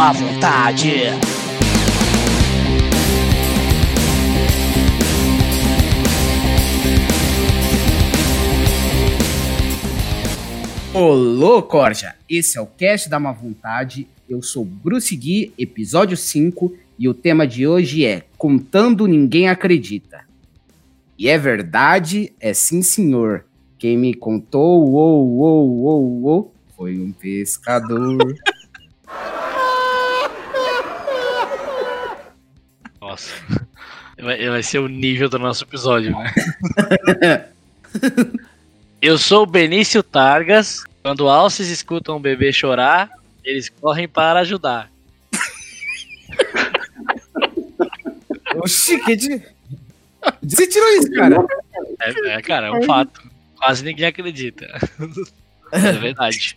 má vontade. Olô, Corja! Esse é o Cast da Má Vontade. Eu sou Bruce Gui, episódio 5, e o tema de hoje é Contando Ninguém Acredita. E é verdade, é sim senhor. Quem me contou, uou, uou, uou, uou, foi um pescador. Nossa. Vai, vai ser o nível do nosso episódio, né? Eu sou o Benício Targas. Quando alces escutam um bebê chorar, eles correm para ajudar. Oxi, que de... Você tirou isso, cara? É, é, cara, é um fato. Quase ninguém acredita. É verdade.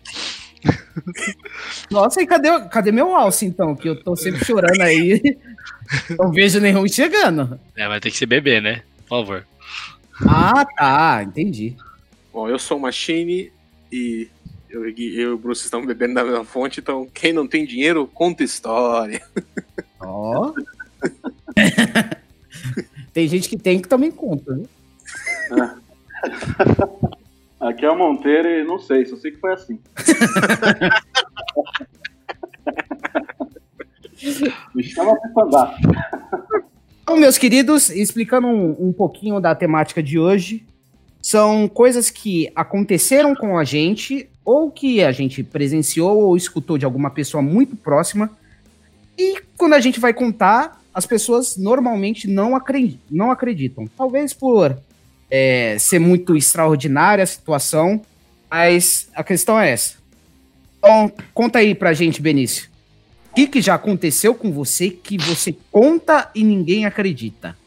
Nossa, e cadê, cadê meu alce, então? Que eu tô sempre chorando aí. Não vejo nenhum chegando. É, vai ter que ser bebê, né? Por favor. Ah, tá, entendi. Bom, eu sou o Machine e eu, eu e o Bruce estamos bebendo da mesma fonte, então quem não tem dinheiro, conta história. Ó. tem gente que tem que também conta, né? Aqui é o Monteiro e não sei, só sei que foi assim. andar. Então, meus queridos, explicando um, um pouquinho da temática de hoje, são coisas que aconteceram com a gente, ou que a gente presenciou ou escutou de alguma pessoa muito próxima, e quando a gente vai contar, as pessoas normalmente não, acredi não acreditam. Talvez por é, ser muito extraordinária a situação, mas a questão é essa. Então, conta aí pra gente, Benício. O que, que já aconteceu com você que você conta e ninguém acredita?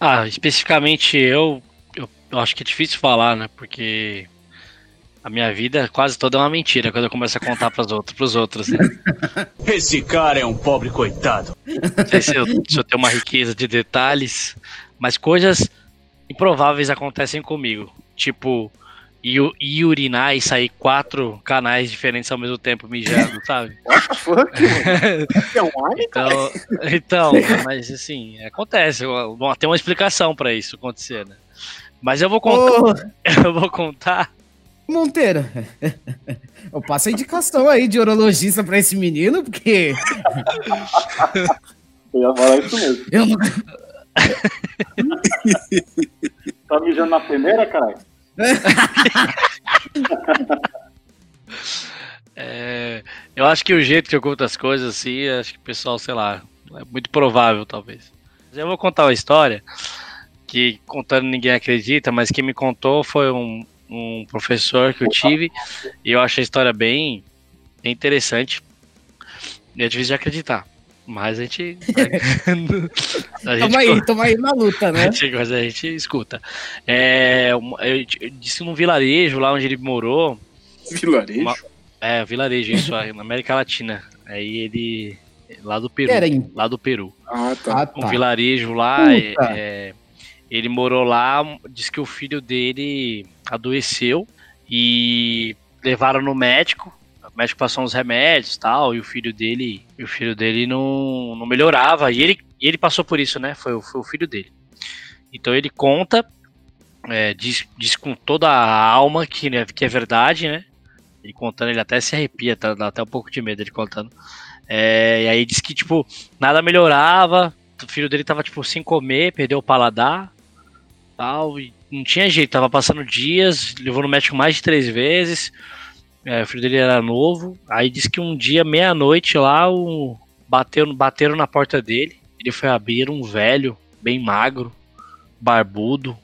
Ah, especificamente eu, eu, eu acho que é difícil falar, né? Porque a minha vida quase toda é uma mentira quando eu começo a contar pros outros, pros outros né? Esse cara é um pobre coitado. Não sei se eu, se eu tenho uma riqueza de detalhes, mas coisas improváveis acontecem comigo. Tipo, ir, ir urinar e sair quatro canais diferentes ao mesmo tempo mijando, sabe? Fuck, mano. É um alien, Então, então, mas assim, acontece. Bom, tem uma explicação pra isso acontecer, né? Mas eu vou contar. Eu vou contar. Monteiro, eu passo a indicação aí de urologista pra esse menino, porque Eu ia falar isso mesmo. eu não... Tá mijando na peneira, caralho? É, eu acho que o jeito que eu conto as coisas, assim, acho que o pessoal, sei lá, é muito provável, talvez. Eu vou contar uma história que contando ninguém acredita, mas quem me contou foi um, um professor que eu tive e eu achei a história bem, bem interessante. E é difícil de acreditar. Mas a gente. a gente Tamo aí, tamo aí na luta, né? A gente- mas a gente escuta. É, eu, disse num vilarejo lá onde ele morou. Vilarejo. Uma- É, vilarejo, isso aí, na América Latina. Aí ele. Lá do Peru. Era em- Lá do Peru. Ah, tá. Ah, Um tá. vilarejo lá. é- é, ele morou lá, disse que o filho dele adoeceu e levaram no médico. O médico passou uns remédios tal, e o filho dele, o filho dele não, não melhorava. E ele, ele passou por isso, né? Foi, o- foi o filho dele. Então ele conta, é, diz, diz com toda a alma que, né, que é verdade, né? Ele contando, ele até se arrepia, tá, dá até um pouco de medo ele contando. É, e aí diz que, tipo, nada melhorava, o filho dele tava, tipo, sem comer, perdeu o paladar, tal, e não tinha jeito, tava passando dias, levou no médico mais de três vezes, é, o filho dele era novo, aí disse que um dia, meia-noite lá, o, bateu, bateram na porta dele, ele foi abrir um velho, bem magro, barbudo,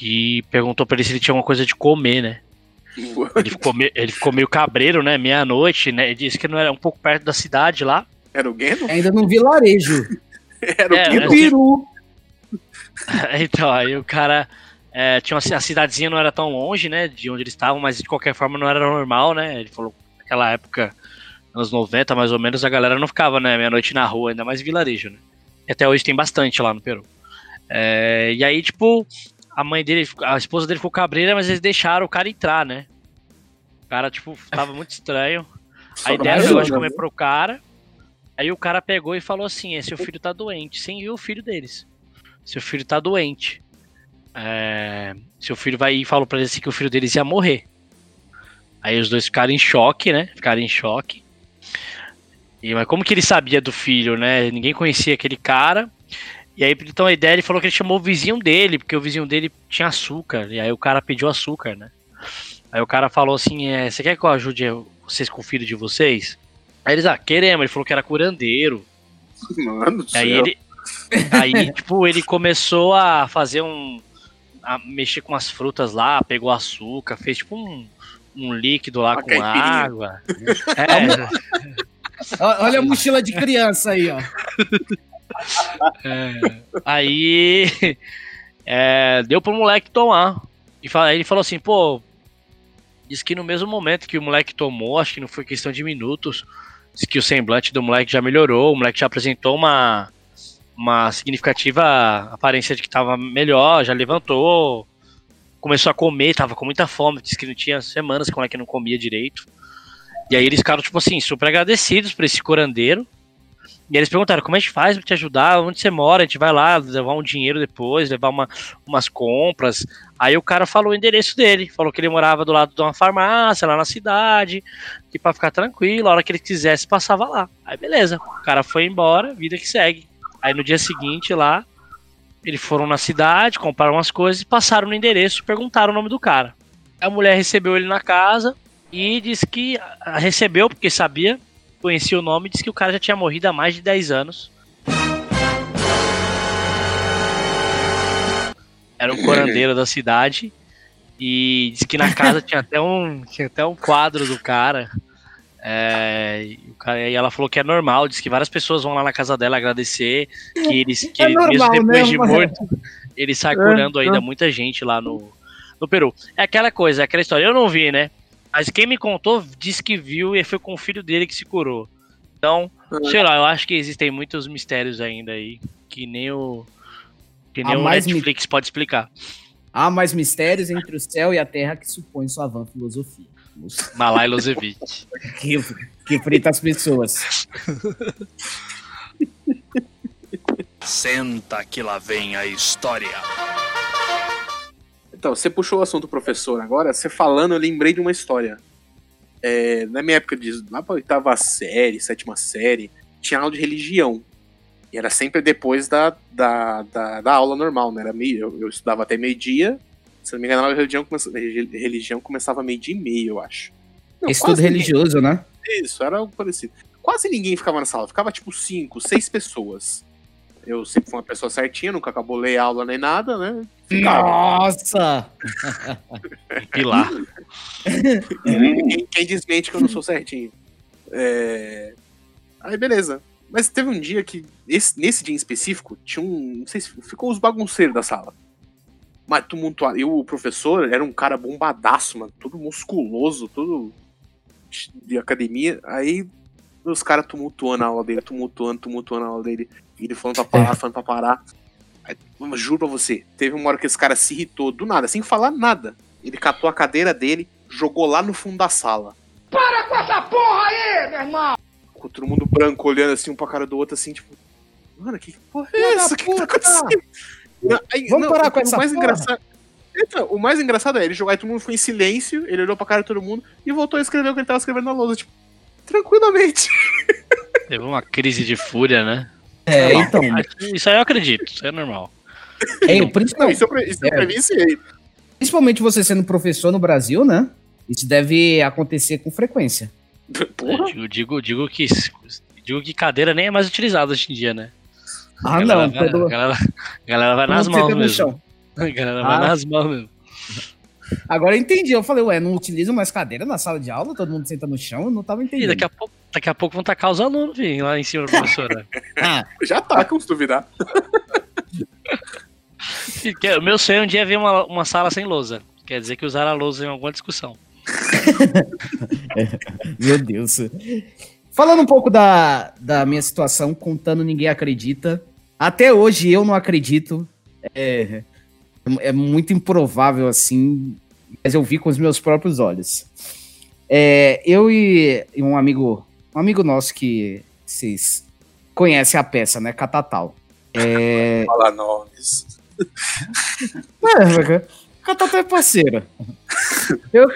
e perguntou pra ele se ele tinha alguma coisa de comer, né? Ele ficou, meio, ele ficou meio cabreiro, né? Meia-noite, né? Ele disse que não era um pouco perto da cidade lá. Era o Geno? Ainda no vilarejo. Era o É, Geno? é. Peru. então, aí o cara. É, tinha uma, a cidadezinha não era tão longe, né? De onde eles estavam, mas de qualquer forma não era normal, né? Ele falou que naquela época, anos 90 mais ou menos, a galera não ficava, né? Meia-noite na rua, ainda mais vilarejo, né? E até hoje tem bastante lá no Peru. É, e aí, tipo, a mãe dele, a esposa dele ficou cabreira, mas eles deixaram o cara entrar, né? O cara, tipo, tava muito estranho. Aí deram o negócio de comer pro cara. Aí o cara pegou e falou assim: é, seu filho tá doente, sem ver o filho deles. Seu filho tá doente. É, seu filho vai e falou pra eles assim que o filho deles ia morrer. Aí os dois ficaram em choque, né? Ficaram em choque. E, mas como que ele sabia do filho, né? Ninguém conhecia aquele cara. E aí, então a ideia, ele falou que ele chamou o vizinho dele, porque o vizinho dele tinha açúcar. E aí o cara pediu açúcar, né? Aí o cara falou assim: é, Você quer que eu ajude vocês com o filho de vocês? Aí eles, ah, queremos. Ele falou que era curandeiro. Mano do Aí céu. ele. Aí, tipo, ele começou a fazer um. A mexer com as frutas lá, pegou açúcar, fez tipo um, um líquido lá Uma com caipirinha. água. É, Olha a mochila de criança aí, ó. é. Aí. é, deu pro moleque tomar. E fa- aí ele falou assim, pô. Diz que no mesmo momento que o moleque tomou, acho que não foi questão de minutos, diz que o semblante do moleque já melhorou, o moleque já apresentou uma, uma significativa aparência de que tava melhor, já levantou, começou a comer, tava com muita fome, disse que não tinha semanas que o moleque não comia direito. E aí eles ficaram, tipo assim, super agradecidos por esse curandeiro. E eles perguntaram, como a gente faz pra te ajudar? Onde você mora? A gente vai lá levar um dinheiro depois, levar uma, umas compras. Aí o cara falou o endereço dele, falou que ele morava do lado de uma farmácia lá na cidade, que pra ficar tranquilo, a hora que ele quisesse passava lá. Aí beleza, o cara foi embora, vida que segue. Aí no dia seguinte lá, eles foram na cidade, compraram umas coisas e passaram no endereço, perguntaram o nome do cara. A mulher recebeu ele na casa e disse que recebeu porque sabia, conhecia o nome, disse que o cara já tinha morrido há mais de 10 anos. Era um curandeiro da cidade e disse que na casa tinha até um tinha até um quadro do cara. É, e, o cara- e ela falou que é normal, disse que várias pessoas vão lá na casa dela agradecer, que eles que É ele- normal, mesmo depois né? de morto, ele sai É, curando ainda é. muita gente lá no, no Peru. É aquela coisa, é aquela história. Eu não vi, né? Mas quem me contou disse que viu e foi com o filho dele que se curou. Então, É. sei lá, eu acho que existem muitos mistérios ainda aí que nem o que nem o mais mi- Netflix pode explicar. Há mais mistérios entre o céu e a terra que supõe sua vã filosofia. Malai Losevic. Que, que frita as pessoas. Senta que lá vem a história. Então, você puxou o assunto professor agora, você falando, eu lembrei de uma história. É, na minha época, de, lá pra oitava série, sétima série, tinha aula de religião. E era sempre depois da, da, da, da aula normal, né? Era meio, eu, eu estudava até meio-dia. Se não me engano, a aula de religião, relig- religião começava meio-dia e meio, eu acho. Não, Estudo quase ninguém- religioso, né? Isso, era algo parecido. Quase ninguém ficava na sala, ficava tipo cinco, seis pessoas. Eu sempre fui uma pessoa certinha, nunca acabou ler aula nem nada, né? Ficava. Nossa! Pilar. Quem, quem desmente que eu não sou certinho? É... Aí, beleza. Mas teve um dia que, esse- nesse dia em específico, tinha um. Não sei se ficou os bagunceiros da sala. Mas tumultuado. E o professor era um cara bombadaço, mano. Todo musculoso, todo de academia. Aí os caras tumultuando a aula dele, tumultuando, tumultuando a aula dele. E ele falando pra parar, falando pra parar. Aí, juro pra você, teve uma hora que esse cara se irritou do nada, sem falar nada. Ele catou a cadeira dele, jogou lá no fundo da sala. Para com essa porra aí, meu irmão! Com todo mundo branco olhando assim um pra cara do outro, assim, tipo, mano, que porra é essa? O que, que tá acontecendo? Não, aí- Vamos parar com o essa mais porra? engraçado. Então, o mais engraçado é ele jogar e todo mundo foi em silêncio, ele olhou pra cara de todo mundo e voltou a escrever o que ele tava escrevendo na lousa, tipo, tranquilamente. Teve uma crise de fúria, né? É, então. Isso aí eu acredito, isso é normal. É, Não, principalmente, isso eu, isso eu É. principalmente você sendo professor no Brasil, né? Isso deve acontecer com frequência. Porra. Eu digo, digo, digo que digo que cadeira nem é mais utilizada hoje em dia, né? Ah, não. vai, todo- a galera, a galera vai nas mãos mesmo. chão. A galera Ah. vai nas mãos mesmo. Agora eu entendi. Eu falei, ué, não utilizam mais cadeira na sala de aula? Todo mundo senta no chão? Eu não tava E entendendo. daqui a pouco, daqui a pouco vão tacar os alunos filho, lá em cima da professora. Ah, Já tá, como se duvidar. Que- O meu sonho um dia é ver uma, uma sala sem lousa. Quer dizer que usaram a lousa em alguma discussão. meu Deus. Falando um pouco da, da minha situação, contando Ninguém Acredita. Até hoje eu não acredito. É, é muito improvável assim, mas eu vi com os meus próprios olhos. É, eu e, e um amigo, um amigo nosso que vocês conhece a peça, né? Catatal. É. Fala nomes. É, Catatal é parceiro. Eu,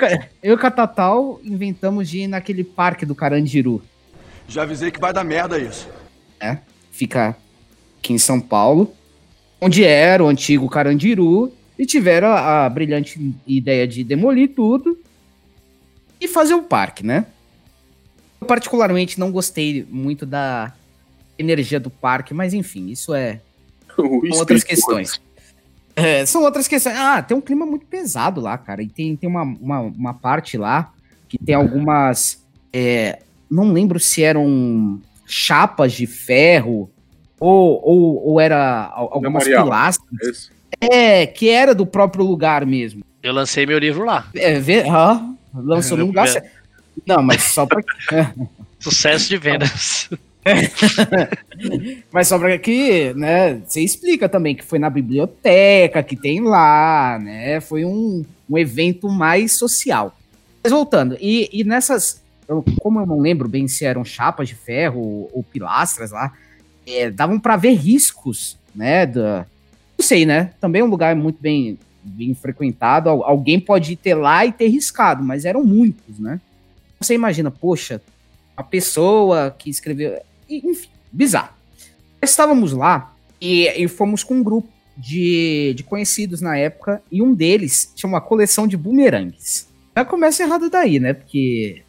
eu e Catatal inventamos de ir naquele parque do Carandiru. Já avisei que vai dar merda isso. Fica aqui em São Paulo. Onde era o antigo Carandiru. E tiveram a, a brilhante ideia de demolir tudo. E fazer o parque, né? Eu particularmente não gostei muito da energia do parque, mas enfim, isso é São outras questões. É, são outras questões. Ah, tem um clima muito pesado lá, cara. E tem, tem uma, uma, uma parte lá que tem algumas. é, não lembro se eram chapas de ferro ou, ou, ou era al- algumas Memorial. pilastras. Isso. É, que era do próprio lugar mesmo. Eu lancei meu livro lá. É, vê, ah, lançou no lugar certo. Não, mas só pra. Sucesso de vendas. Mas só pra que, né, você explica também que foi na biblioteca, que tem lá, né, foi um, um evento mais social. Mas voltando, e, e nessas, eu- como eu não lembro bem se eram chapas de ferro ou, ou pilastras lá, é, davam pra ver riscos, né, da, não sei, né, também é um lugar muito bem, bem frequentado, Al- alguém pode ir ter lá e ter riscado, mas eram muitos, né. Você imagina, poxa, a pessoa que escreveu, enfim, bizarro. Estávamos lá e, e fomos com um grupo de, de conhecidos na época e um deles tinha uma coleção de bumerangues. Já começa errado daí, né? Porque.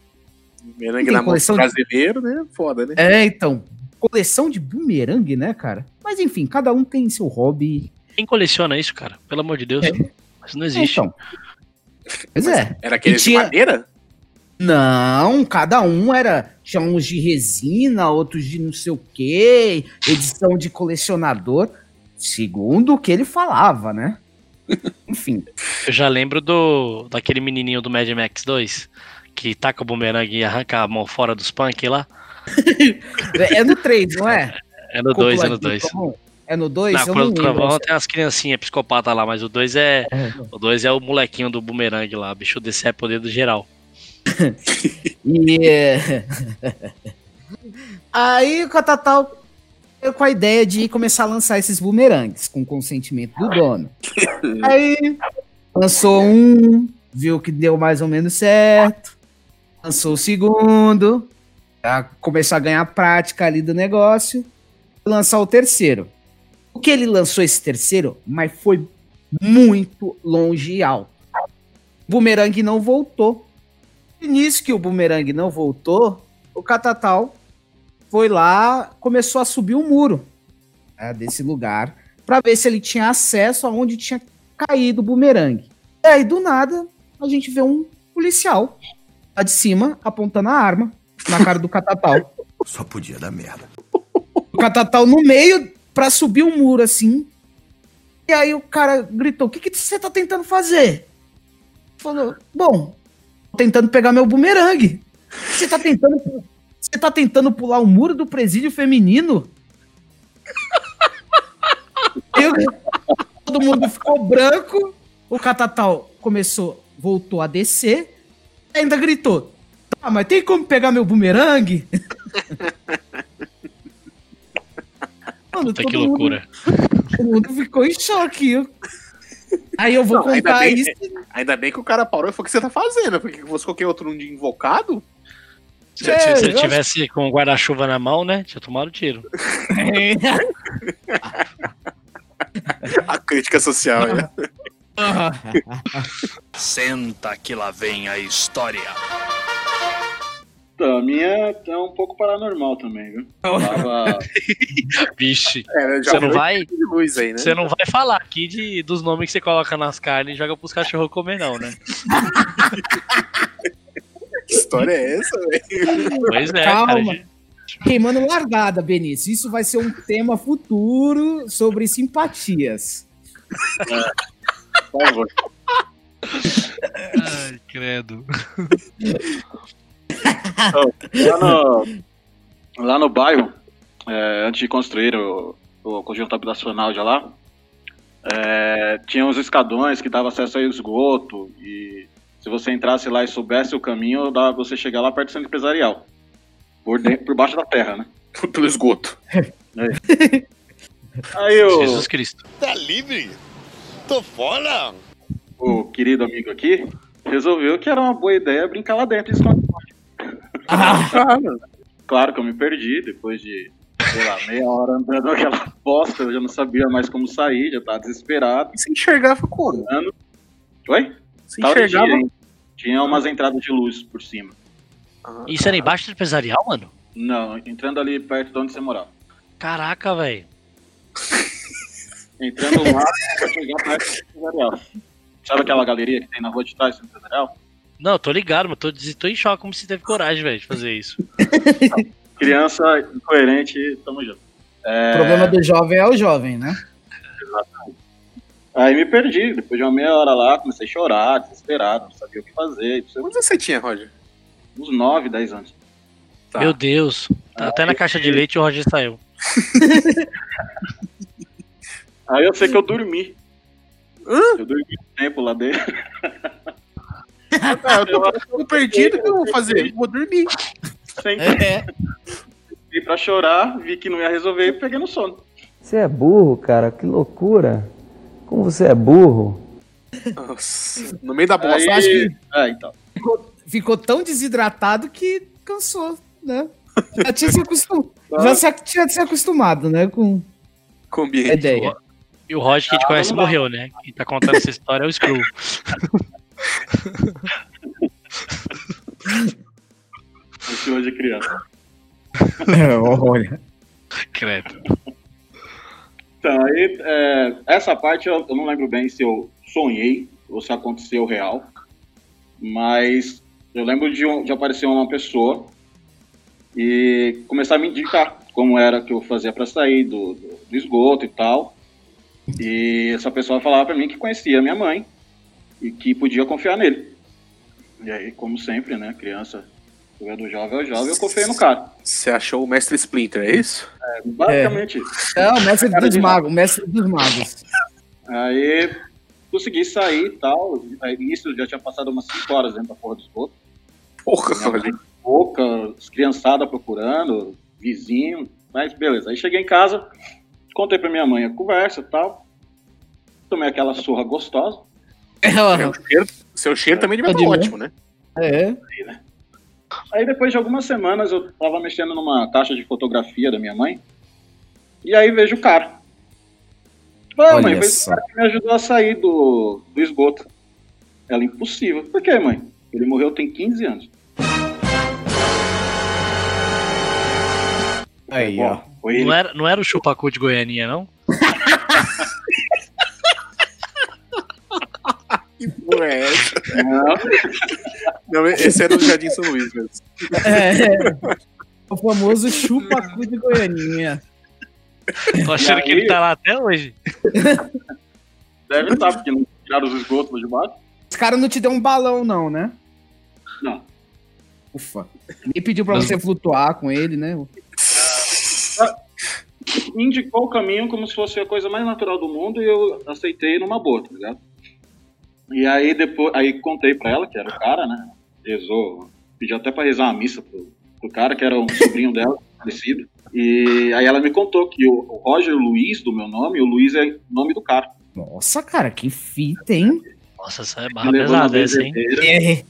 Tem na mão do coleção de- brasileiro, né? Foda, né? É, então. Coleção de bumerangue, né, cara? Mas enfim, cada um tem seu hobby. Quem coleciona isso, cara? Pelo amor de Deus. Mas não existe. Então. Pois é. Era aquele tinha- de madeira? Não, cada um era. Tinha uns de resina, outros de não sei o quê, edição de colecionador. Segundo o que ele falava, né? Enfim. Eu já lembro do daquele menininho do Mad Max 2 que taca o bumerangue e arranca a mão fora dos punk lá. É no 3, não é? É no 2, é no Cúpula de 2. trovão? É no 2? Na Cúpula do. Trovão tem umas criancinhas psicopatas lá, mas o 2 é. É. O 2 é o molequinho do bumerangue lá. Bicho desse é poder do geral. E, é, Aí o Catatal veio com a ideia de começar a lançar esses bumerangues com consentimento do dono. Aí lançou um, viu que deu mais ou menos certo. Lançou o segundo, pra começar a ganhar prática ali do negócio. Lançar o terceiro. O que ele lançou esse terceiro, mas foi muito longe e alto. O bumerangue não voltou. E nisso que o bumerangue não voltou, o Catatal foi lá, começou a subir o muro né, desse lugar para ver se ele tinha acesso aonde tinha caído o bumerangue. E aí, do nada, a gente vê um policial de cima apontando a arma na cara do Catatal. Só podia dar merda. o Catatal no meio pra subir o muro assim. E aí o cara gritou: O que, que você tá tentando fazer? Falou: Bom, tô tentando pegar meu bumerangue. Você tá tentando. Você tá tentando pular o muro do presídio feminino? Eu- todo mundo ficou branco. O Catatal começou, voltou a descer. Ainda gritou: Tá, mas tem como pegar meu bumerangue? Mano, Puta que mundo- loucura. Todo mundo ficou em choque. eu- Aí eu vou Não, ainda contar bem- isso. Ainda bem que o cara parou e falou: O que você tá fazendo? Porque fosse qualquer outro um de invocado, Se, É, se- se ele eu acho- tivesse com o guarda-chuva na mão, né? Tinha tomado tiro. a crítica social. né? Senta que lá vem a história. Então, a minha é um pouco paranormal também, viu? Tava... Vixe. É, Você não vai. aí, né? Você não vai falar aqui de, dos nomes que você coloca nas carnes e joga pros cachorros comer, não, né? Que história é essa, velho? Pois é, Calma. cara. gente. Queimando largada, Benício. Isso vai ser um tema futuro sobre simpatias. Por favor. Ai, credo. Lá no, lá no bairro, é, antes de construir o, o conjunto habitacional de lá, é, tinha uns escadões que davam acesso ao esgoto e se você entrasse lá e soubesse o caminho, dava você chegar lá perto do centro empresarial, por, dentro, por baixo da terra, né? Pelo esgoto. Aí o, Jesus Cristo. Tá livre? Tô fora! o querido amigo aqui resolveu que era uma boa ideia brincar lá dentro. Isso Ah, Claro que eu me perdi depois de, sei lá, meia hora andando naquela bosta. Eu já não sabia mais como sair, já tava desesperado. E você enxergava como? Oi? Tava de enxergava. dia? Tinha umas entradas de luz por cima. Ah, Isso era embaixo do empresarial, mano? Não, entrando ali perto de onde você morava. Caraca, velho. Entrando lá pra chegar perto do empresarial. Sabe aquela galeria que tem na rua de trás do empresarial? Não, tô ligado, mas tô, tô em choque como você teve coragem, velho, de fazer isso. Criança incoerente, tamo junto. É, O problema do jovem é o jovem, né? Aí me perdi, depois de uma meia hora lá, comecei a chorar, desesperado, não sabia o que fazer. Quantos você tinha, Roger? Uns 9, 10 anos. Tá. Meu Deus. Tá até na caixa de leite o Roger saiu. Aí eu sei que eu dormi. Eu dormi um tempo lá dentro. Ah, eu tô, eu tô perdido, o que eu vou fazer? Vou dormir. Sentei É. pra chorar, vi que não ia resolver e peguei no sono. Você é burro, cara, que loucura. Como você é burro. Nossa, no meio da bosta. Aí, acho que- É, então. Ficou tão desidratado que cansou, né? Já tinha se acostumado. Já se, tinha se acostumado, né? Com Com a ambiente. ideia. E o Roger que a gente conhece não dá. morreu, né? Quem tá contando essa história é o Screw. Esse hoje é criança. Olha. Credo. Então, aí, é, essa parte eu, eu não lembro bem se eu sonhei ou se aconteceu real, mas eu lembro de, um- de aparecer uma pessoa e começar a me indicar como era que eu fazia para sair do, do- do esgoto e tal. E essa pessoa falava para mim que conhecia minha mãe e que podia confiar nele. E aí, como sempre, né, criança, do jovem ao jovem, eu confiei no cara. Você achou o Mestre Splinter, é isso? Basicamente isso. É o mestre dos de magos, o mestre dos magos. Aí consegui sair e tal. Isso já tinha passado umas 5 horas dentro da porra do esgoto. Porra, mãe Pouca, as criançadas procurando, vizinho. Mas beleza. Aí cheguei em casa, contei pra minha mãe a conversa e tal. Tomei aquela surra gostosa. Seu cheiro, seu cheiro também devia estar ir, né? ótimo, né? É. Aí depois de algumas semanas eu tava mexendo numa caixa de fotografia da minha mãe. E aí vejo o cara. Ah, Olha mãe, foi o cara que me ajudou a sair do, do esgoto. Ela, impossível. Por quê, mãe? Ele morreu tem 15 anos. Aí, Bom, ó. Foi ele. Não era, não era o chupacu de Goianinha, não? Que porra é essa? Não, Não, esse era o Jardim São Luís mesmo. É. O famoso chupacu de Goianinha. Tô achando E que ele aí? tá lá até hoje. deve estar, porque não tiraram os esgotos lá de baixo. Esse cara não te deu um balão, não, né? Não. Ufa. Nem pediu pra você flutuar com ele, né? Me indicou o caminho como se fosse a coisa mais natural do mundo e eu aceitei numa boa, tá ligado? E aí depois, aí contei pra ela que era o cara, né? Rezou, pedi até pra rezar uma missa pro, pro cara, que era um sobrinho dela, falecido. E aí ela me contou que o, o Roger Luiz, do meu nome, o Luiz é o nome do cara. Nossa, cara, que fita, hein? Nossa, essa é barra pesada essa, hein? É.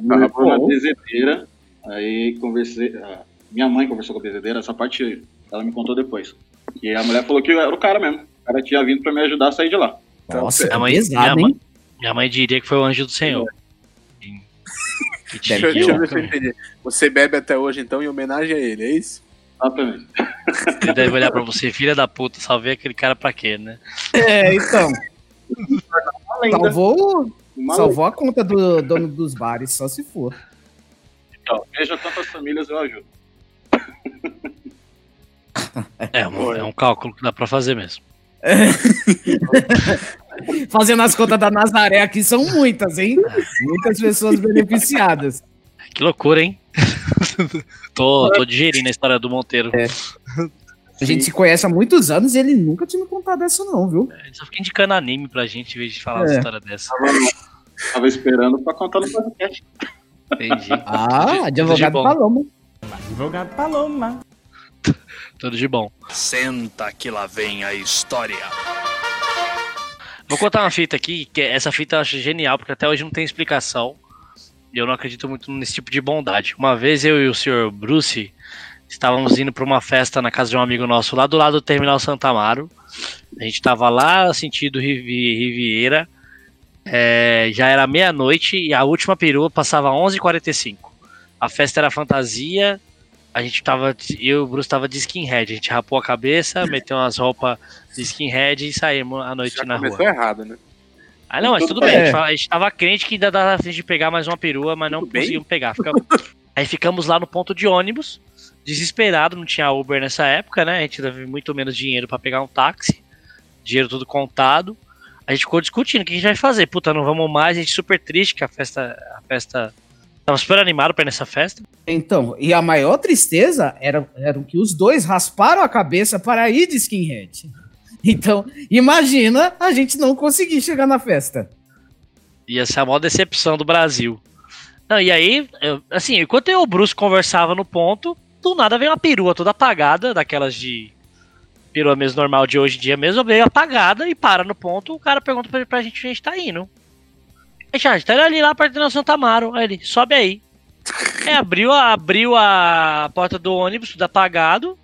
me levou na bezedeira, aí conversei, a minha mãe conversou com a bezedeira, essa parte ela me contou depois. E a mulher falou que era o cara mesmo. O cara tinha vindo pra me ajudar a sair de lá. Nossa, Minha é mãe, pesado, minha, mãe, minha mãe diria que foi o anjo do Senhor. Que te Deixa, eu- deixa eu ver se eu entendi. Você bebe até hoje, então, em homenagem a ele, é isso? Exatamente. Ele deve olhar pra você, filha da puta, salvei aquele cara pra quê, né? É, então. Salvou, salvou a conta do dono dos bares, só se for. Então, veja quantas famílias eu ajudo. É um, é um cálculo que dá pra fazer mesmo. Fazendo as contas da Nazaré aqui são muitas, hein? Muitas pessoas beneficiadas. Que loucura, hein? tô, tô digerindo a história do Monteiro. A gente se conhece há muitos anos e ele nunca tinha me contado essa, não, viu? Ele só fica indicando anime pra gente em vez de falar uma É. história dessa. Tava esperando pra contar no podcast. Entendi. Ah, advogado. Paloma. Advogado Paloma. Tudo de bom. Senta que lá vem a história. Vou contar uma fita aqui, que essa fita eu acho genial, porque até hoje não tem explicação. E eu não acredito muito nesse tipo de bondade. Uma vez eu e o senhor Bruce estávamos indo para uma festa na casa de um amigo nosso lá do lado do Terminal Santa Amaro. A gente estava lá sentido Rivi- Riviera. É, já era meia-noite e a última perua passava 11h45. A festa era fantasia. A gente tava. Eu e o Bruce tava de skinhead. A gente rapou a cabeça, meteu umas roupas de skinhead e saímos à noite Já na rua. começou errado, né? Ah, não, mas tudo bem. A gente, fala- a gente tava crente que ainda dava frente de pegar mais uma perua, mas não Tudo bem. conseguimos pegar. Fica- Aí ficamos lá no ponto de ônibus, desesperado, não tinha Uber nessa época, né? A gente teve muito menos dinheiro pra pegar um táxi, dinheiro tudo contado. A gente ficou discutindo o que a gente vai fazer. Puta, não vamos mais, a gente super triste que a festa. A festa. Tava super animado pra ir nessa festa. Então, e a maior tristeza era, era que os dois rasparam a cabeça para ir de skinhead. Então, imagina a gente não conseguir chegar na festa. Ia ser a maior decepção do Brasil. Não, e aí, eu- assim, enquanto eu e o Bruce conversava no ponto, do nada veio uma perua toda apagada, daquelas de perua mesmo normal de hoje em dia mesmo, veio apagada e para no ponto, o cara pergunta pra, pra gente onde a gente tá indo. Aí, tá ali lá perto do Santa Amaro. Aí ele, sobe aí. Aí abriu, a- abriu a porta do ônibus, tudo apagado.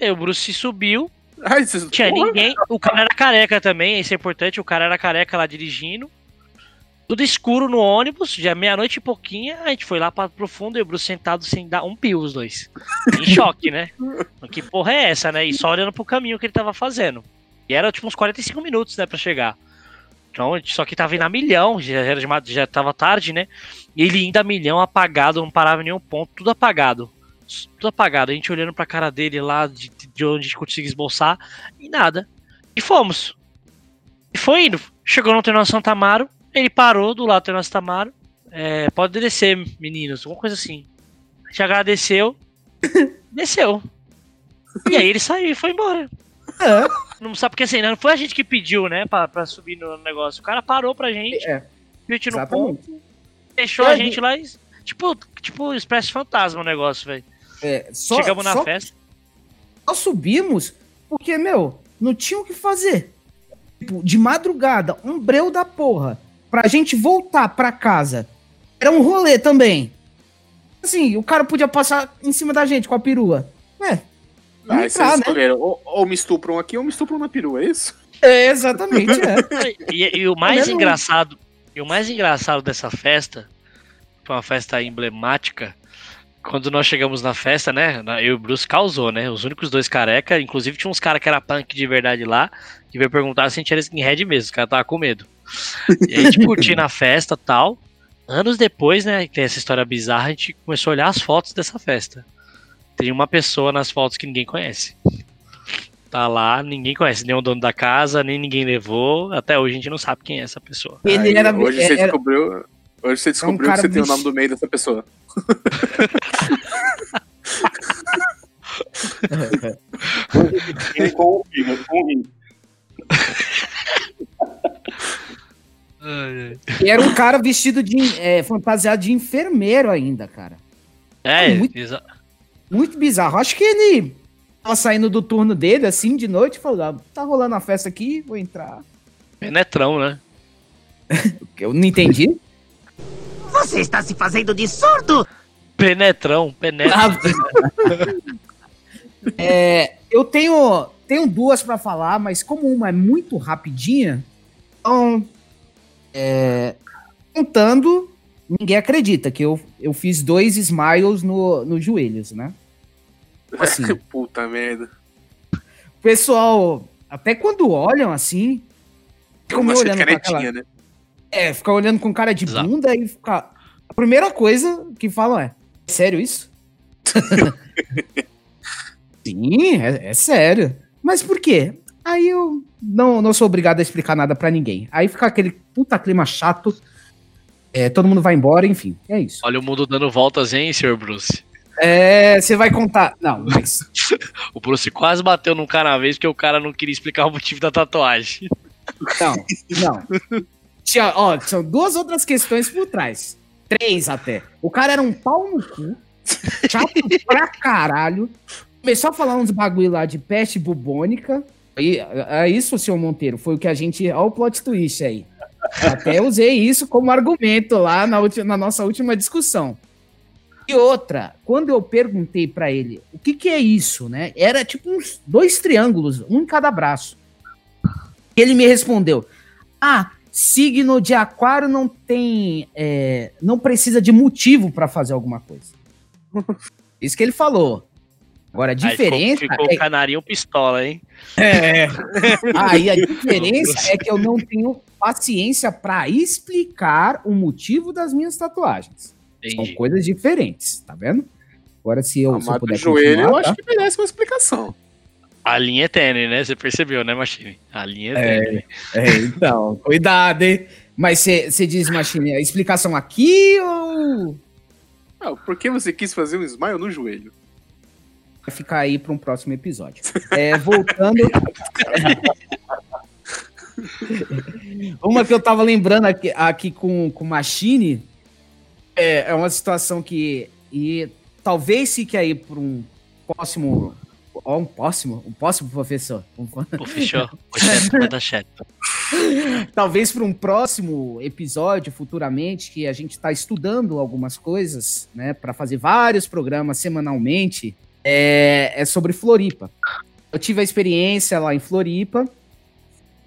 Aí o Bruce subiu, Ai, tinha ninguém. O cara era careca também, isso é importante. O cara era careca lá dirigindo. Tudo escuro no ônibus, já meia-noite e pouquinha. A gente foi lá pra, pro fundo e o Bruce sentado sem dar um pio, os dois. Em choque, né? Que porra é essa, né? E só olhando pro caminho que ele tava fazendo. E era tipo uns 45 minutos, né, pra chegar. Então, só que tava indo a milhão, já, era já tava tarde, né? E ele indo a milhão, apagado, não parava em nenhum ponto, tudo apagado. Tudo apagado. A gente olhando pra cara dele lá, de, de onde a gente conseguia esboçar, e nada. E fomos. E foi indo. Chegou no Terminal Santa Amaro, ele parou do lado do Terminal Santa Amaro. É, pode descer, meninos, alguma coisa assim. A gente agradeceu, desceu. E aí ele saiu e foi embora. É. Não sabe porque assim, não foi a gente que pediu, né, pra, pra subir no negócio. O cara parou pra gente, É, a gente no ponto, deixou É, a gente lá e. Tipo, tipo Expresso Fantasma o negócio, velho. É, só, Chegamos na só, festa. só subimos porque, meu, não tinha o que fazer. Tipo, de madrugada, um breu da porra. Pra gente voltar pra casa. Era um rolê também. Assim, o cara podia passar em cima da gente com a perua. É. Aí entrar, vocês né? escolheram, ou, ou me estupram aqui ou me estupram na perua, é isso? É, exatamente, é. E, e o mais Mesmo- engraçado, e o mais engraçado dessa festa, foi uma festa emblemática. Quando nós chegamos na festa, né? na- Eu e o Bruce causou, né? Os únicos dois careca, inclusive tinha uns caras que era punk de verdade lá, que veio perguntar se a gente era skinhead mesmo, os caras tava com medo. E a gente curtindo a festa e tal. Anos depois, né, que tem essa história bizarra, a gente começou a olhar as fotos dessa festa. Tem uma pessoa nas fotos que ninguém conhece. Tá lá, ninguém conhece, nem o dono da casa, nem ninguém levou. Até hoje a gente não sabe quem é essa pessoa. Ele Aí, era. hoje você era- descobriu. Hoje você descobriu cara que você tem o bicho- nome do meio dessa pessoa. Ele com o filho, com o rim. E era um cara vestido de. É, fantasiado de enfermeiro ainda, cara. É, muito- exa- Muito bizarro. Acho que ele tava saindo do turno dele, assim, de noite, e falou: ah, tá rolando a festa aqui, vou entrar. penetrão, né? Eu não entendi. Você está se fazendo de surdo? Penetrão, penetra. É, eu tenho, tenho duas pra falar, mas como uma é muito rapidinha, então. é, contando, ninguém acredita que eu, eu fiz dois smiles no, nos joelhos, né? Assim. Puta merda. O pessoal, até quando olham assim, ficam me Uma olhando com aquela, né? É, fica olhando com cara de Exato. bunda e fica. A primeira coisa que falam é: é sério isso? Sim, é, é sério. Mas por quê? Aí eu não, não sou obrigado a explicar nada pra ninguém. Aí fica aquele puta clima chato. É, todo mundo vai embora, enfim. É isso. Olha o mundo dando voltas, hein, senhor Bruce? É, você vai contar. Não, mas. O Bruce quase bateu num cara uma vez porque o cara não queria explicar o motivo da tatuagem. Não, não. Tinha, ó, são duas outras questões por trás. Três até. O cara era um pau no cu, chato pra caralho, Começou a falar uns bagulho lá de peste bubônica. Aí, é isso, senhor Monteiro, foi o que a gente. Olha o plot twist aí. Até usei isso como argumento lá na, última, na nossa última discussão. E outra, quando eu perguntei para ele o que, que é isso, né? Era tipo uns dois triângulos, um em cada braço. Ele me respondeu: Ah, signo de aquário não tem. É, não precisa de motivo para fazer alguma coisa. Isso que ele falou. Agora, a diferença. Aí ficou, ficou é... o canarinho pistola, hein? É. Aí a diferença é que eu não tenho paciência para explicar o motivo das minhas tatuagens. Entendi. São coisas diferentes, tá vendo? Agora, se eu, se eu puder joelho, eu tá? acho que merece uma explicação. A linha é tênue, né? Você percebeu, né, Machine? A linha é tênue. É, é então, cuidado, hein? Mas você diz, Machine, a explicação aqui ou. Não, por que você quis fazer um smile no joelho? Vai ficar aí para um próximo episódio. É, voltando. uma que eu tava lembrando aqui, aqui com, com Machine é, é uma situação que. E talvez fique aí para um próximo. Ó, um próximo, um próximo professor. Um... Fechou. Talvez para um próximo episódio, futuramente, que a gente está estudando algumas coisas, né, para fazer vários programas semanalmente, é, é sobre Floripa. Eu tive a experiência lá em Floripa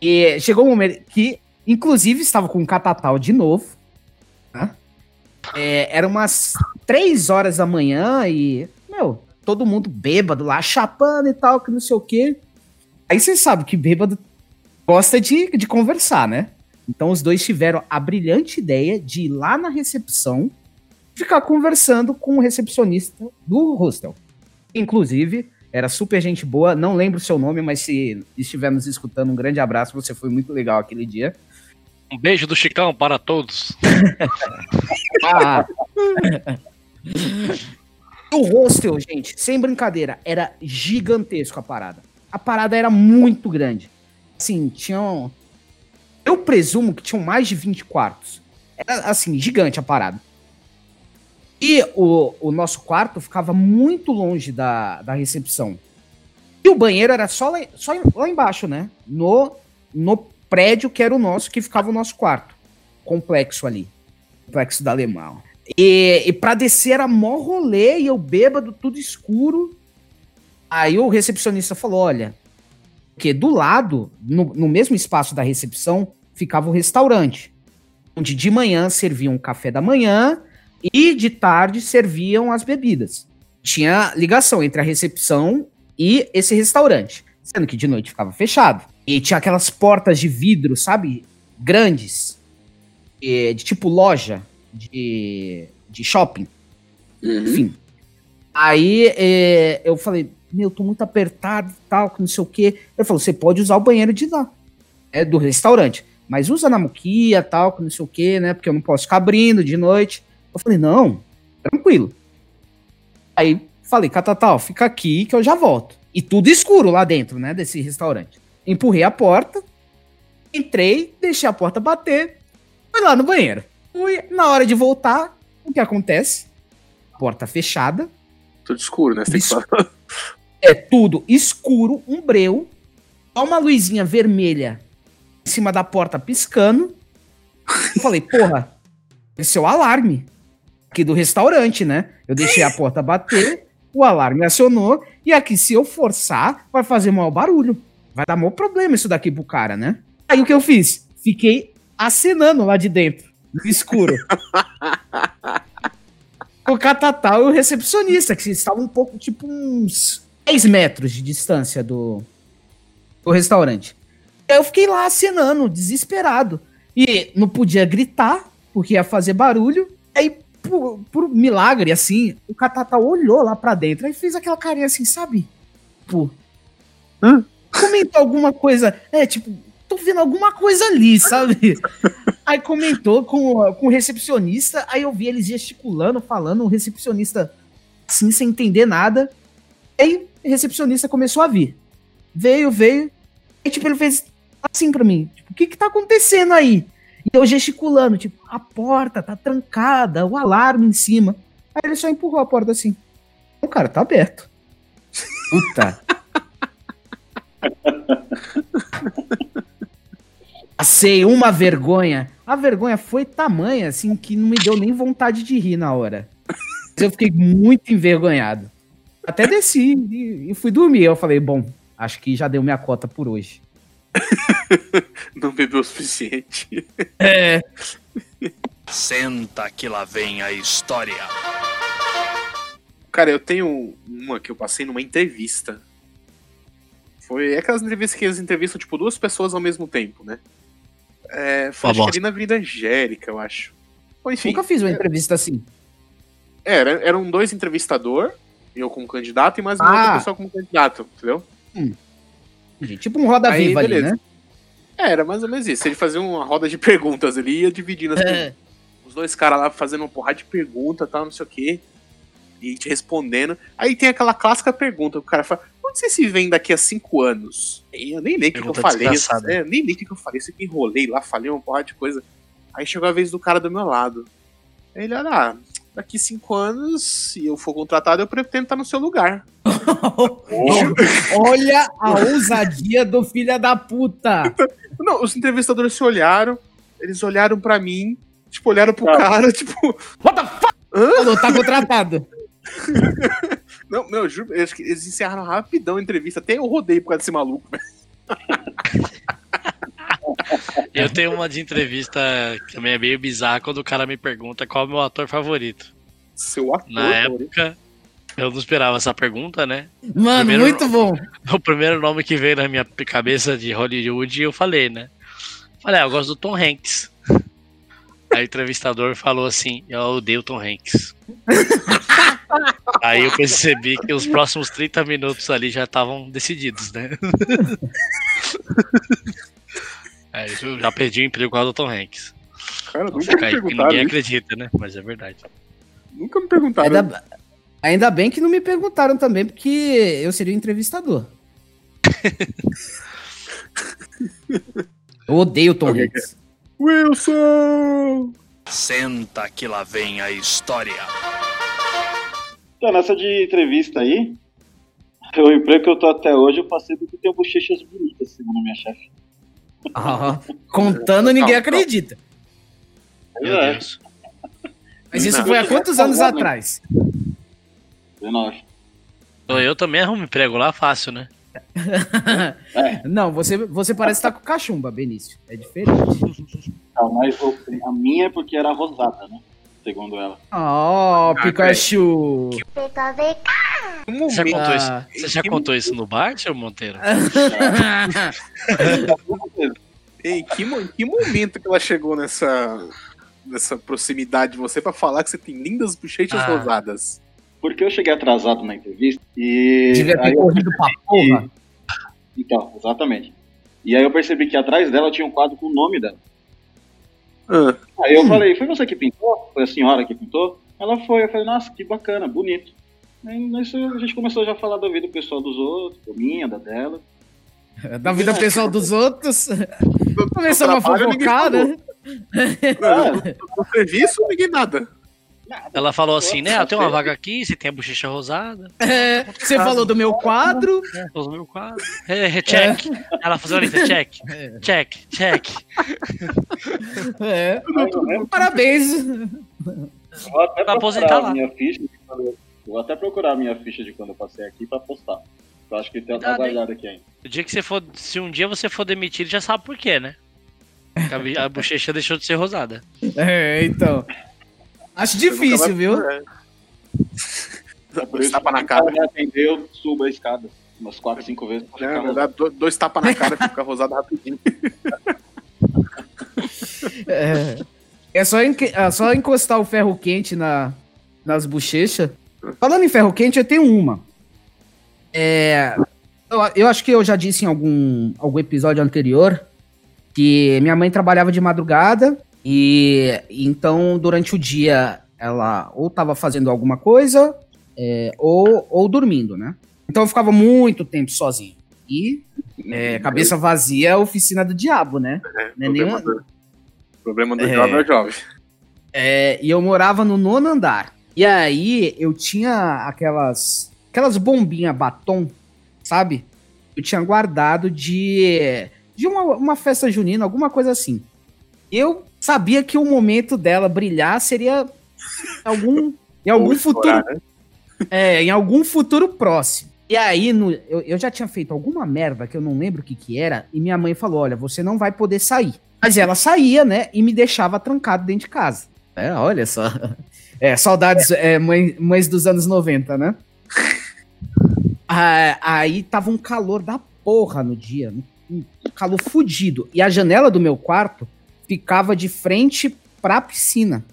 e chegou um momento que, inclusive, estava com um catatal de novo. É, era umas três horas da manhã e, meu, todo mundo bêbado lá, chapando e tal, que não sei o quê. Aí você sabe que bêbado gosta de, de conversar, né? Então os dois tiveram a brilhante ideia de ir lá na recepção ficar conversando com o recepcionista do hostel. Inclusive, era super gente boa, não lembro o seu nome, mas se estiver nos escutando, um grande abraço, você foi muito legal aquele dia. Um beijo do Chicão para todos. ah. o hostel, gente, sem brincadeira, era gigantesco a parada. A parada era muito grande. Assim, tinham. Eu presumo que tinham mais de 20 quartos. Era, assim, gigante a parada. E o, o nosso quarto ficava muito longe da, da recepção. E o banheiro era só lá, só lá embaixo, né? No, no prédio que era o nosso, que ficava o nosso quarto. Complexo ali. Complexo da Alemão. E, e pra descer era mó rolê e eu bêbado, tudo escuro. Aí o recepcionista falou: olha, que do lado, no, no mesmo espaço da recepção, ficava o restaurante. Onde de manhã serviam um café da manhã e de tarde serviam as bebidas. Tinha ligação entre a recepção e esse restaurante, sendo que de noite ficava fechado. E tinha aquelas portas de vidro, sabe? Grandes. de tipo loja de, de shopping. Uhum. Enfim. Aí é, eu falei, meu, tô muito apertado e tal, que não sei o quê. Ele falou, você pode usar o banheiro de lá, é do restaurante. Mas usa na muquia, tal, que não sei o quê, né? Porque eu não posso ficar abrindo de noite. Eu falei, não, tranquilo. Aí falei, Catatal, fica aqui que eu já volto. E tudo escuro lá dentro, né, desse restaurante. Empurrei a porta, entrei, deixei a porta bater, fui lá no banheiro. Fui, na hora de voltar, o que acontece? Porta fechada. Tudo escuro, né? Você é tudo escuro, um breu, só uma luzinha vermelha em cima da porta piscando. Eu falei, porra, esse é o alarme aqui do restaurante, né? Eu deixei a porta bater, o alarme acionou, e aqui, se eu forçar, vai fazer maior barulho. Vai dar maior problema isso daqui pro cara, né? Aí o que eu fiz? Fiquei acenando lá de dentro, no escuro. o catatal e o recepcionista, que estavam um pouco, tipo, uns 10 metros de distância do, do restaurante. Aí eu fiquei lá acenando, desesperado. E não podia gritar, porque ia fazer barulho. Aí por, por milagre, assim, o Catata olhou lá pra dentro e fez aquela carinha assim, sabe? Pô. Hã? Comentou alguma coisa. É, tipo, tô vendo alguma coisa ali, sabe? aí comentou com, com o recepcionista, aí eu vi eles gesticulando, falando, o recepcionista assim, sem entender nada. Aí o recepcionista começou a vir. Veio, veio. E tipo, ele fez assim pra mim. Tipo, o que que tá acontecendo aí? E eu gesticulando, tipo, a porta tá trancada, o alarme em cima. Aí ele só empurrou a porta assim. O cara tá aberto. Puta. Passei uma vergonha. A vergonha foi tamanha, assim, que não me deu nem vontade de rir na hora. Eu fiquei muito envergonhado. Até desci e, e fui dormir. Eu falei, bom, acho que já deu minha cota por hoje. Não bebeu o suficiente. É. Senta que lá vem a história. Cara, eu tenho uma que eu passei numa entrevista. Foi aquelas entrevistas que eles entrevistam, tipo, duas pessoas ao mesmo tempo, né? É, foi acho ali na Avenida Angélica, eu acho. Bom, enfim, Nunca fiz uma entrevista assim. é, era, eram dois entrevistador, eu como candidato e mais uma Ah. outra pessoa como candidato, entendeu? Tipo um Roda Aí, Viva ali, beleza. né? É, era mais ou menos isso. Ele fazia uma roda de perguntas ali e ia dividindo as É. perguntas. Os dois caras lá fazendo uma porrada de pergunta tal, não sei o quê. E te respondendo. Aí tem aquela clássica pergunta, o cara fala, onde você se vem daqui a cinco anos? Eu nem lembro o que, que eu falei. É, eu nem lembro o que, que eu falei, que enrolei lá, falei uma porrada de coisa. Aí chegou a vez do cara do meu lado. Aí ele, ah, daqui cinco anos, se eu for contratado, eu pretendo estar no seu lugar. Olha a ousadia do filho da puta. Não, os entrevistadores se olharam, eles olharam pra mim, tipo, olharam pro cara, tipo, What the fuck? Falou, tá contratado. Não, meu, eu juro, eu acho que eles encerraram rapidão a entrevista. Até eu rodei por causa desse maluco, velho. Eu tenho uma de entrevista que também é meio bizarra quando o cara me pergunta qual é o meu ator favorito. Seu ator. Na época, eu não esperava essa pergunta, né? Mano, Primeiro- muito bom. O primeiro nome que veio na minha cabeça de Hollywood, eu falei, né? Falei, ah, eu gosto do Tom Hanks. Aí o entrevistador falou assim, eu odeio o Tom Hanks. Aí eu percebi que os próximos 30 minutos ali já estavam decididos, né? Aí eu já perdi o emprego causa do Tom Hanks. Cara, nunca me perguntaram. ninguém isso. acredita, né? Mas é verdade. Nunca me perguntaram. Ainda, ainda bem que não me perguntaram também, porque eu seria o entrevistador. eu odeio o Tom Ok, Hanks. Wilson! Senta que lá vem a história. Então, nessa de entrevista aí, o emprego que eu tô até hoje, eu passei porque tenho bochechas bonitas, segundo minha chefe. Ah, contando, ninguém Não, acredita. Meu É. Deus. Mas isso Não. foi há quantos anos atrás? 19. Eu também arrumo emprego lá fácil, né? Não, você, você parece estar com cachumba, Benício. É diferente. Tá, mas a minha é porque era rosada, né? Segundo ela. Oh, Pikachu! Um Você já contou, isso, Ah. você já contou isso no bar, seu Monteiro? Ei, que, que momento que ela chegou nessa, nessa proximidade de você pra falar que você tem lindas bochechas Ah. rosadas? Porque eu cheguei atrasado na entrevista e. Devia ter eu- corrido pra porra. Então, exatamente. E aí eu percebi que atrás dela tinha um quadro com o nome dela. Ah, Aí eu falei, foi você que pintou? Foi a senhora que pintou? Ela foi, eu falei, nossa, que bacana, bonito. Aí nisso a gente começou já a falar da vida pessoal dos outros, da minha, da dela. Da vida pessoal dos outros. Começamos a trabalho, ninguém fofocar, falou. né? no serviço, ninguém nada. Ela falou assim, né? Eu tenho uma vaga aqui, você tem a bochecha rosada. É, você falou do meu quadro. É, pôs no meu quadro. É, é, check. Ela falou ali, check. Check, check. É. Parabéns. Vou até Pra aposentar a lá. minha ficha. Vou até procurar a minha ficha de quando eu passei aqui pra postar. Eu acho que tem Ah, tá guardado aqui ainda. O dia que você for. Se um dia você for demitido, já sabe por quê, né? A A bochecha deixou de ser rosada. É, então. Acho difícil, viu? É. Por Dois tapas na cara. me atendeu, suba a escada. Umas 4, 5 vezes. É, na verdade, do- dois tapas na cara pra ficar rosada rapidinho. É, é só, é só encostar o ferro quente na, nas bochechas. Falando em ferro quente, eu tenho uma. É, eu, eu acho que eu já disse em algum, algum episódio anterior que minha mãe trabalhava de madrugada e então durante o dia ela ou estava fazendo alguma coisa é, ou, ou dormindo, né? Então eu ficava muito tempo sozinho. E é, cabeça vazia é oficina do diabo, né? Não é problema, nenhuma- do, problema do É. jovem é o jovem. É, e eu morava no nono andar. E aí eu tinha aquelas aquelas bombinhas batom sabe? Eu tinha guardado de, de uma, uma festa junina, alguma coisa assim. Eu sabia que o momento dela brilhar seria algum, em algum futuro. Né? É, em algum futuro próximo. E aí, no, eu, eu, já tinha feito alguma merda que eu não lembro o que que era, e minha mãe falou: olha, você não vai poder sair. Mas ela saía, né? E me deixava trancado dentro de casa. É, olha só. É, saudades, é, mãe, mães dos anos 90, né? Ah, aí tava um calor da porra no dia. Um calor fudido. E a janela do meu quarto ficava de frente pra piscina.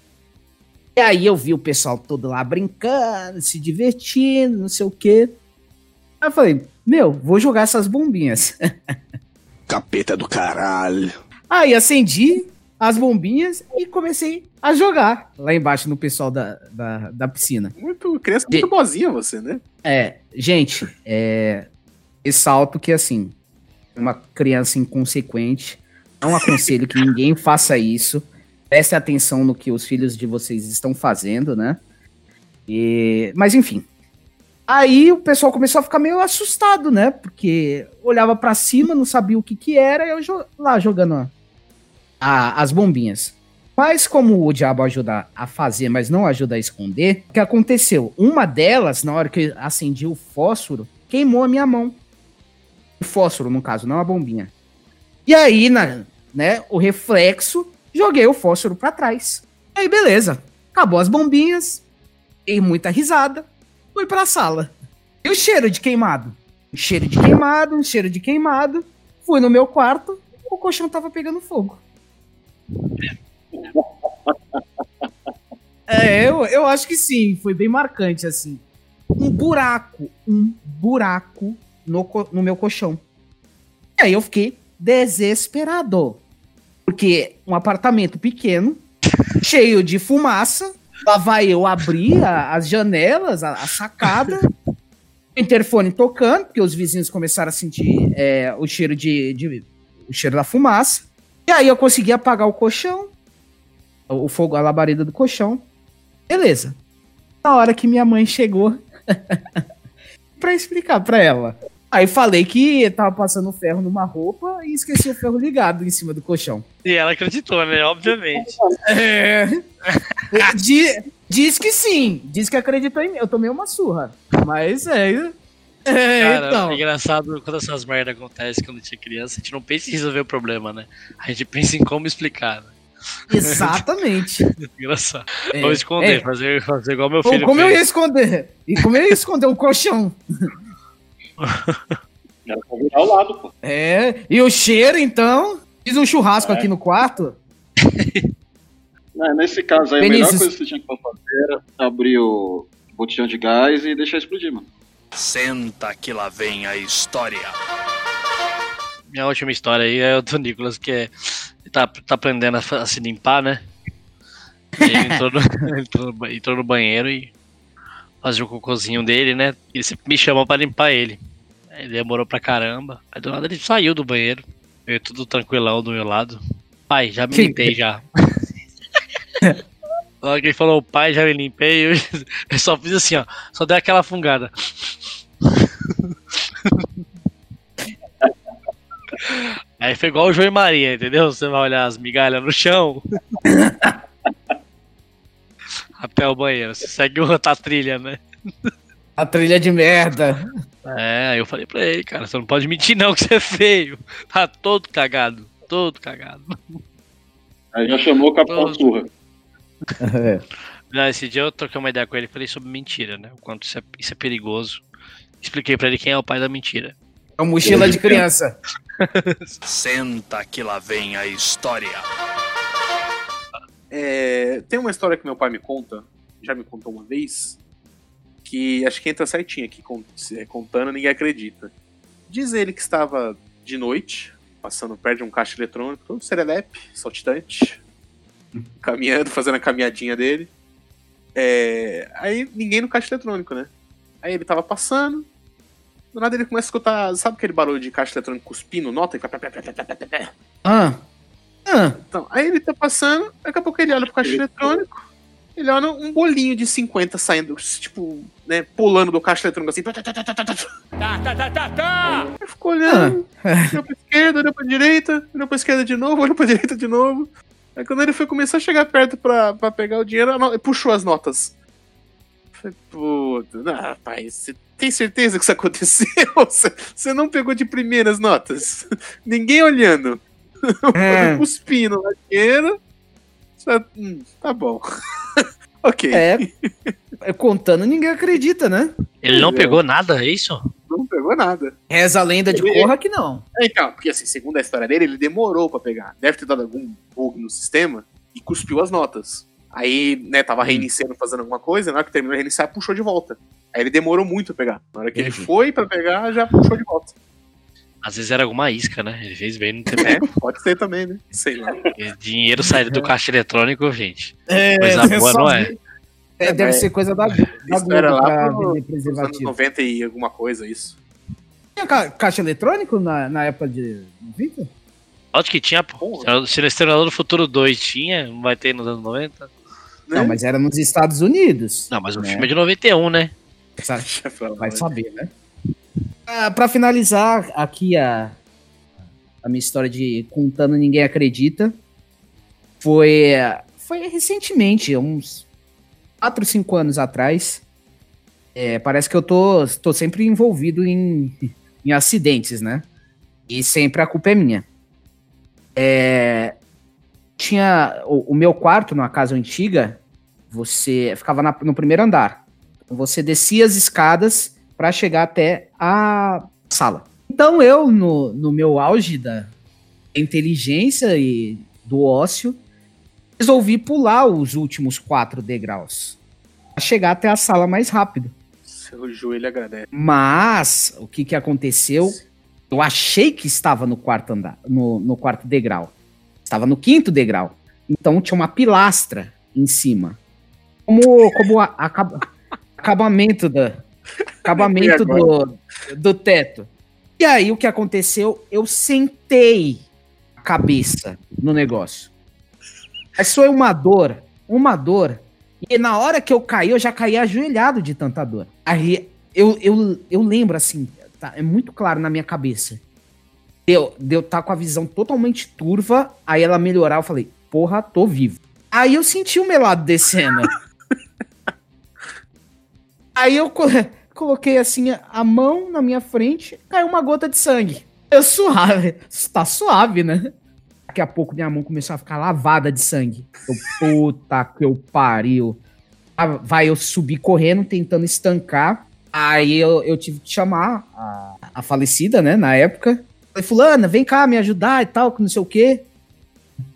E aí eu vi o pessoal todo lá brincando, se divertindo, não sei o quê. Aí eu falei, meu, vou jogar essas bombinhas. Capeta do caralho. Aí acendi as bombinhas e comecei a jogar lá embaixo no pessoal da, da, da piscina. Muito, criança muito de... boazinha você, né? É, gente, é, ressalto que assim, uma criança inconsequente, não aconselho que ninguém faça isso. Preste atenção no que os filhos de vocês estão fazendo, né? E, mas enfim. Aí o pessoal começou a ficar meio assustado, né? Porque olhava para cima, não sabia o que que era, e eu jo lá jogando a, as bombinhas. Mas como o diabo ajuda a fazer, mas não ajuda a esconder, o que aconteceu? Uma delas, na hora que eu acendi o fósforo, queimou a minha mão. O fósforo, no caso, não a bombinha. E aí, na, né, o reflexo, joguei o fósforo para trás. Aí, beleza. Acabou as bombinhas, dei muita risada, fui pra sala. E o cheiro de queimado? Um cheiro de queimado, um cheiro de queimado. Fui no meu quarto, o colchão tava pegando fogo. É, eu, eu acho que sim, foi bem marcante, assim. Um buraco, um buraco no, no meu colchão. E aí eu fiquei desesperado. Porque um apartamento pequeno, cheio de fumaça, lá vai eu abrir a, as janelas, a, a sacada, o interfone tocando, porque os vizinhos começaram a sentir é, o cheiro de, de, o cheiro da fumaça. E aí eu consegui apagar o colchão, o fogo, a labareda do colchão. Beleza. Na hora que minha mãe chegou para explicar para ela. Aí falei que tava passando ferro numa roupa e esqueci o ferro ligado em cima do colchão. E ela acreditou, né? Obviamente. É. Diz, diz que sim. Diz que acreditou em mim. Eu tomei uma surra. Mas é. É, Cara, então. é engraçado quando essas merdas acontecem quando a gente é criança, a gente não pensa em resolver o problema, né? A gente pensa em como explicar. Né? Exatamente. engraçado. É, Vou esconder, é. fazer, fazer igual meu filho. Como fez. eu ia esconder? E como eu ia esconder o colchão? Era pra virar ao lado, pô. É, e o cheiro, então? Fiz um churrasco é. aqui no quarto. É, nesse caso aí, Benício. a melhor coisa que você tinha que fazer era abrir o botijão de gás e deixar explodir, mano. Senta que lá vem a história. Minha última história aí é o do Nicolas, que é, tá, tá aprendendo a, a se limpar, né? Ele entrou no, entrou, no, entrou no banheiro e fazia o cocôzinho dele, né? Ele me chamou pra limpar ele. Ele demorou pra caramba. Aí do nada ele saiu do banheiro. Veio tudo tranquilão do meu lado. Pai, já me limpei já. Que ele falou, pai, já me limpei, eu, eu só fiz assim, ó. Só dei aquela fungada. Aí foi igual o João e Maria, entendeu? Você vai olhar as migalhas no chão. Até o banheiro. Você segue outra trilha, né? A trilha de merda. É, aí eu falei pra ele, cara, você não pode mentir não que você é feio. Tá todo cagado. Todo cagado. Aí já chamou o Capitão Surra. É. Não, esse dia eu troquei uma ideia com ele e falei sobre mentira, né? O quanto isso é, isso é perigoso. Expliquei pra ele quem é o pai da mentira. É uma mochila de criança. Senta que lá vem a história. É, tem uma história que meu pai me conta, já me contou uma vez, que acho que entra certinho aqui é, contando, ninguém acredita. Diz ele que estava de noite, passando perto de um caixa eletrônico, todo serelepe, saltitante, caminhando, fazendo a caminhadinha dele. É, aí ninguém no caixa eletrônico, né? Aí ele tava passando, do nada ele começa a escutar, sabe aquele barulho de caixa eletrônico cuspindo nota? E ah. Ah. Então, aí ele tá passando, daqui a pouco ele olha pro caixa eletrônico, Ele olha um bolinho de 50 saindo, tipo, né, pulando do caixa eletrônico assim. Tá, tá, tá, tá, tá, tá. Ele ficou olhando, olhou pra esquerda, olhou pra direita, olhou pra esquerda de novo, olhou pra direita de novo. Aí quando ele foi começar a chegar perto pra, pra pegar o dinheiro, ele puxou as notas. Falei, puta, não, rapaz, você tem certeza que isso aconteceu? Você, você não pegou de primeiras notas? Ninguém olhando. É. Cuspindo lá dinheiro. Só- hum, tá bom. ok. É, é, contando ninguém acredita, né? Ele não pegou nada, é isso? Não pegou nada. Reza a lenda de Ele- porra que não. É, Então, porque assim, segundo a história dele, ele demorou pra pegar. Deve ter dado algum bug no sistema e cuspiu as notas. Aí, né, tava reiniciando, fazendo alguma coisa, na hora que terminou de reiniciar, puxou de volta. Aí ele demorou muito a pegar. Na hora que ele foi pra pegar, já puxou de volta. Às vezes era alguma isca, né? Ele fez bem no tempo. É, pode ser também, né? Sei lá. Dinheiro saído do caixa eletrônico, gente. É, Coisa boa, não é? É, deve É. ser coisa da, da Isso era Globo lá pra pro- anos preservativo. 90 e alguma coisa, isso. Tinha ca- caixa eletrônico na, na época de 90? Onde que tinha, pô? Se no Exterminador do Futuro 2 tinha, não vai ter nos anos 90? Né? Não, mas era nos Estados Unidos. Não, mas o né? filme é de 91, né? Vai né? saber, né? Ah, pra finalizar aqui a, a minha história de contando ninguém acredita, foi, foi recentemente, uns 4, 5 anos atrás. É, parece que eu tô, tô sempre envolvido em, em acidentes, né? E sempre a culpa é minha. É, tinha o, o meu quarto numa casa antiga, você ficava na- no primeiro andar. Você descia as escadas para chegar até a sala. Então eu, no, no meu auge da inteligência e do ócio, resolvi pular os últimos quatro degraus. Pra chegar até a sala mais rápido. Seu joelho agradece. Mas o que, que aconteceu? Eu achei que estava no quarto andar, no, no quarto degrau. Estava no quinto degrau. Então tinha uma pilastra em cima. Como, como a- acaba- acabamento da acabamento do, do teto. E aí o que aconteceu? Eu sentei a cabeça no negócio. Mas foi uma dor, uma dor. E na hora que eu caí, eu já caí ajoelhado de tanta dor. Aí eu, eu, eu lembro assim, tá, é muito claro na minha cabeça. Deu, deu tá com a visão totalmente turva, aí ela melhorar, eu falei, porra, tô vivo. Aí eu senti o melado descendo. aí eu coloquei assim a mão na minha frente, caiu uma gota de sangue. Eu suave, tá suave, né? Daqui a pouco minha mão começou a ficar lavada de sangue. Eu, puta que eu pariu. Ah, Vai eu subir correndo, tentando estancar. Aí eu, eu tive que chamar a, a falecida, né, na época. Falei, fulana, vem cá me ajudar e tal, que não sei o quê.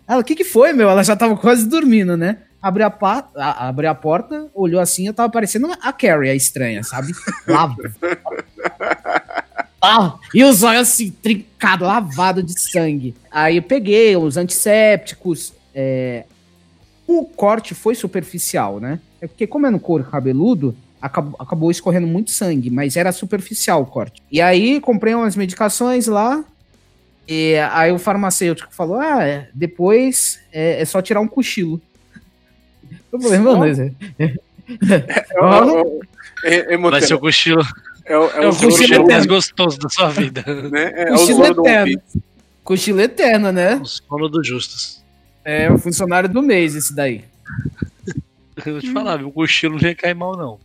Ela, o que que foi, meu? Ela já tava quase dormindo, né? Abriu a, a, abriu a porta, olhou assim, eu tava parecendo a Carrie, a estranha, sabe? Lava. Ah, e os olhos assim, trincados, lavado de sangue. Aí eu peguei os antissépticos. é, O corte foi superficial, né? É porque, como é no couro cabeludo, acabou, acabou escorrendo muito sangue, mas era superficial o corte. E aí comprei umas medicações lá. E aí o farmacêutico falou: Ah, é, depois é, é só tirar um cochilo. Eu falei, mano, é, É, o- é, é, Vai ser o cochilo, é, o- é é o cochilo mais gostoso da sua vida. né? É, o cochilo eterno. Cochilo eterno, né? O sono dos justos. É o funcionário do mês, esse daí. Eu vou te falar? O cochilo não ia cair mal, não.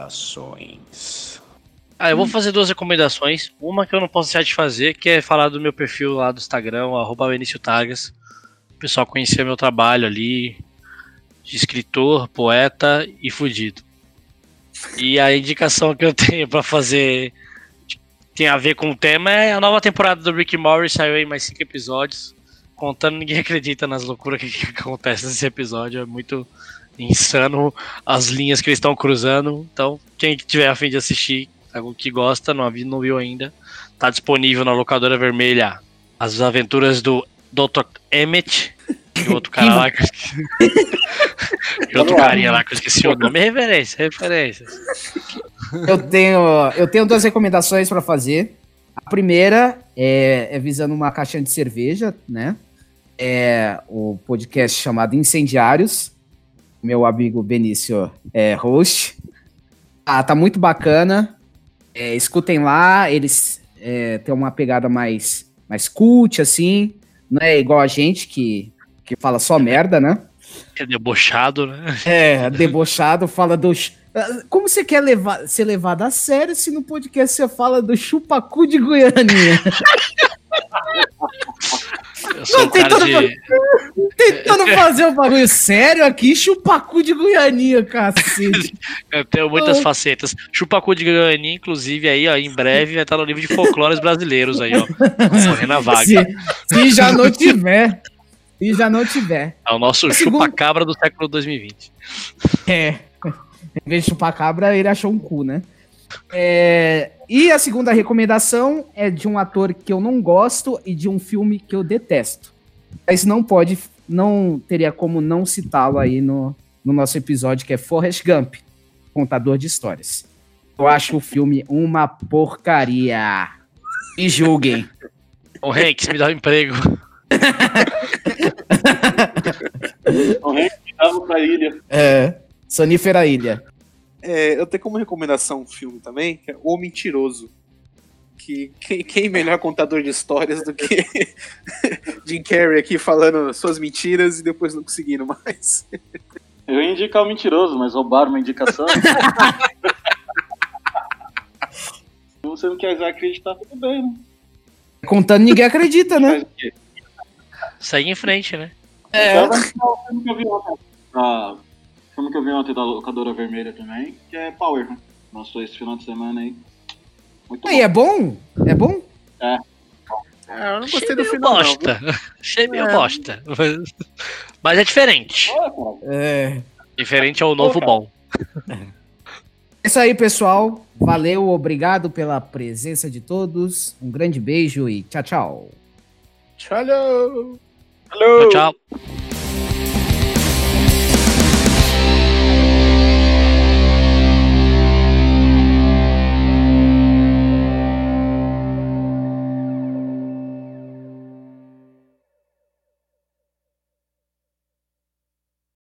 Recomendações. Ah, eu vou fazer duas recomendações. Uma que eu não posso deixar de fazer, que é falar do meu perfil lá do Instagram, arroba Targas. O pessoal conhecer meu trabalho ali, de escritor, poeta e fudido. E a indicação que eu tenho pra fazer tem a ver com o tema é a nova temporada do Rick Morris, saiu aí mais cinco episódios. Contando, ninguém acredita nas loucuras que, que acontece nesse episódio. É muito insano as linhas que eles estão cruzando. Então, quem tiver a fim de assistir, que gosta, não, não viu ainda, tá disponível na locadora vermelha as aventuras do Dr. Emmett e outro cara lá que eu esqueci. e outro carinha lá que eu esqueci o nome. É referência, é referência. Eu tenho, eu tenho duas recomendações pra fazer. A primeira é, é visando uma caixinha de cerveja, né? É o podcast chamado Incendiários. Meu amigo Benício é host. Ah, tá muito bacana. É, escutem lá, eles é, têm uma pegada mais, mais cult, assim. Não é igual a gente que, que fala só merda, né? É debochado, né? É, debochado, fala dos. Como você quer levar, ser levado a sério se no podcast você fala do chupacu de Goiânia? Eu sou um tentando, de... fazer, tentando fazer um bagulho sério aqui, chupacu de Goiânia, cacete. Eu tenho muitas facetas. Chupacu de Goiânia, inclusive, aí, ó, em breve vai estar no livro de folclores brasileiros aí, ó. Correndo a vaga. Se, se já não tiver. Se já não tiver. É o nosso A segunda- chupacabra do século 2020. É. Em vez de chupar cabra, ele achou um cu, né? É, e a segunda recomendação é de um ator que eu não gosto e de um filme que eu detesto. Mas não pode, não teria como não citá-lo aí no, no nosso episódio, que é Forrest Gump, contador de histórias. Eu acho o filme uma porcaria. Me julguem. Ô, Hanks, me dá um emprego. O Henry tava pra ilha. É, Sonífera Ilha. É, eu tenho como recomendação um filme também, que é O Mentiroso. Que quem, quem melhor contador de histórias do que Jim Carrey aqui falando suas mentiras e depois não conseguindo mais. Eu ia indicar o mentiroso, mas roubaram uma indicação. Se você não quiser acreditar, tudo bem, né? Contando, ninguém acredita, né? Segue em frente, né? É. Eu vou indicar o filme que eu vi ontem. Ah, filme que eu vi ontem da locadora vermelha também, que é Power, né? Lançou esse final de semana aí. Muito E é bom? É bom? É. Ah, eu não Achei gostei do meio final. não, bosta. Achei meio É. bosta. Mas, é diferente. bom. É. Diferente é o novo cara. bom. É isso aí, pessoal. Valeu, obrigado pela presença de todos. Um grande beijo e tchau, tchau. Tchau. Tchau, tchau.